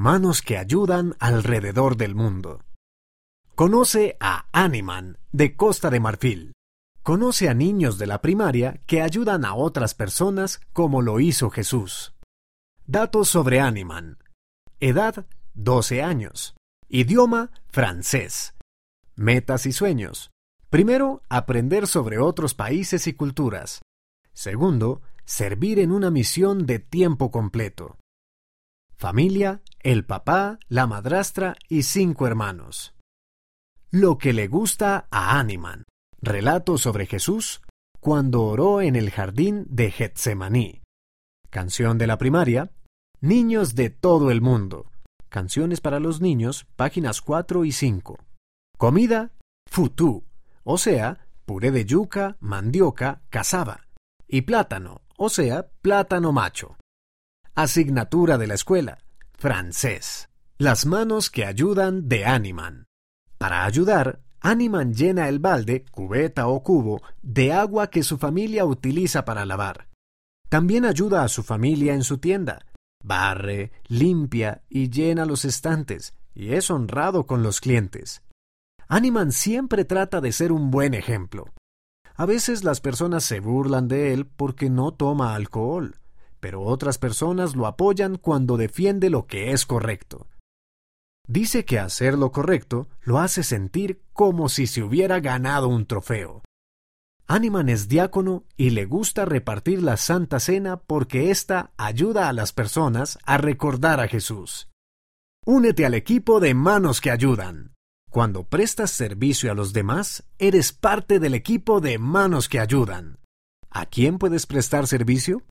Manos que ayudan alrededor del mundo. Conoce a Animan, de Costa de Marfil. Conoce a niños de la primaria que ayudan a otras personas como lo hizo Jesús. Datos sobre Animan. Edad 12 años. Idioma francés. Metas y sueños. Primero, aprender sobre otros países y culturas. Segundo, servir en una misión de tiempo completo. Familia, el papá, la madrastra y cinco hermanos. Lo que le gusta a Animan. Relato sobre Jesús cuando oró en el jardín de Getsemaní. Canción de la primaria. Niños de todo el mundo. Canciones para los niños, páginas 4 y 5. Comida, futú, o sea, puré de yuca, mandioca, cazaba. Y plátano, o sea, plátano macho. Asignatura de la escuela, francés. Las manos que ayudan de Animan. Para ayudar, Animan llena el balde, cubeta o cubo, de agua que su familia utiliza para lavar. También ayuda a su familia en su tienda. Barre, limpia y llena los estantes, y es honrado con los clientes. Animan siempre trata de ser un buen ejemplo. A veces las personas se burlan de él porque no toma alcohol, pero otras personas lo apoyan cuando defiende lo que es correcto. Dice que hacer lo correcto lo hace sentir como si se hubiera ganado un trofeo. Animan es diácono y le gusta repartir la Santa Cena porque ésta ayuda a las personas a recordar a Jesús. Únete al equipo de Manos que Ayudan. Cuando prestas servicio a los demás, eres parte del equipo de Manos que Ayudan. ¿A quién puedes prestar servicio?